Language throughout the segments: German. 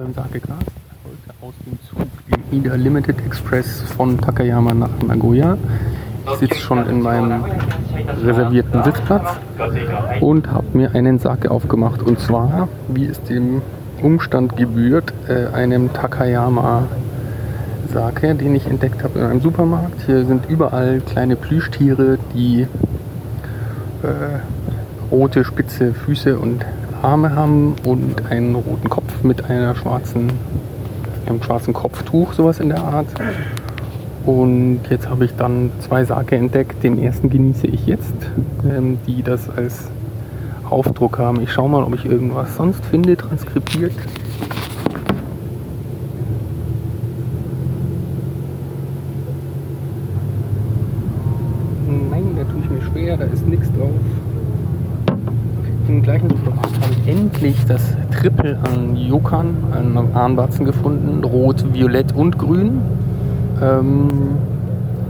und Sake Glas. Heute aus dem Zug im Ida Limited Express von Takayama nach Nagoya. Ich sitze schon in meinem reservierten Sitzplatz und habe mir einen Sake aufgemacht. Und zwar, wie es dem Umstand gebührt, äh, einem Takayama Sake, den ich entdeckt habe in einem Supermarkt. Hier sind überall kleine Plüschtiere, die äh, rote spitze Füße und Arme haben und einen roten Kopf mit einer schwarzen, einem schwarzen Kopftuch, sowas in der Art. Und jetzt habe ich dann zwei Sake entdeckt. Den ersten genieße ich jetzt, ähm, die das als Aufdruck haben. Ich schaue mal, ob ich irgendwas sonst finde, transkribiert. Nein, da tue ich mir schwer, da ist nichts drauf. Im gleichen Supermarkt habe ich endlich das Triple an Yokan, an Arnbatzen gefunden. Rot, Violett und Grün. Ähm,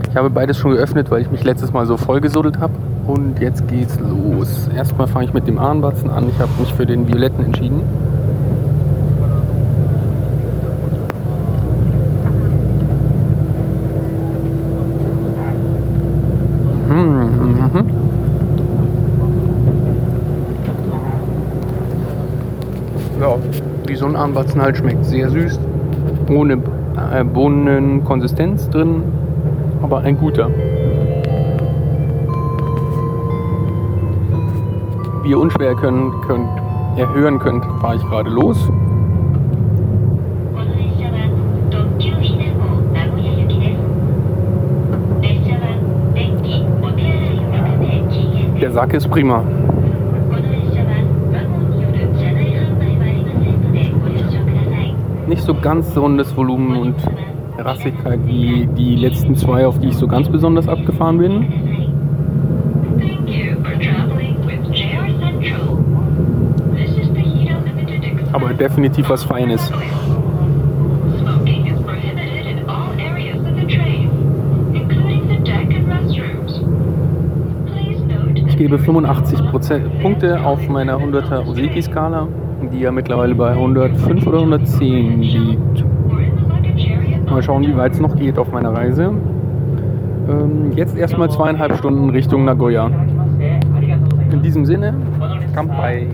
ich habe beides schon geöffnet, weil ich mich letztes Mal so vollgesuddelt habe. Und jetzt geht's los. Erstmal fange ich mit dem Arnbatzen an. Ich habe mich für den Violetten entschieden. Mhm, mhm. ja, wie so ein Armbatzen schmeckt. Sehr süß, ohne äh, Bohnenkonsistenz drin, aber ein guter. Wie ihr unschwer können, könnt, erhören könnt, fahre ich gerade los. Der Sack ist prima. Nicht so ganz rundes Volumen und Rassigkeit wie die letzten zwei, auf die ich so ganz besonders abgefahren bin. Aber definitiv was Feines. Ich gebe 85 Prozent Punkte auf meiner 100er Oseki-Skala, die ja mittlerweile bei 105 oder 110 liegt. Mal schauen, wie weit es noch geht auf meiner Reise. Ähm, jetzt erstmal zweieinhalb Stunden Richtung Nagoya. In diesem Sinne, Kampai.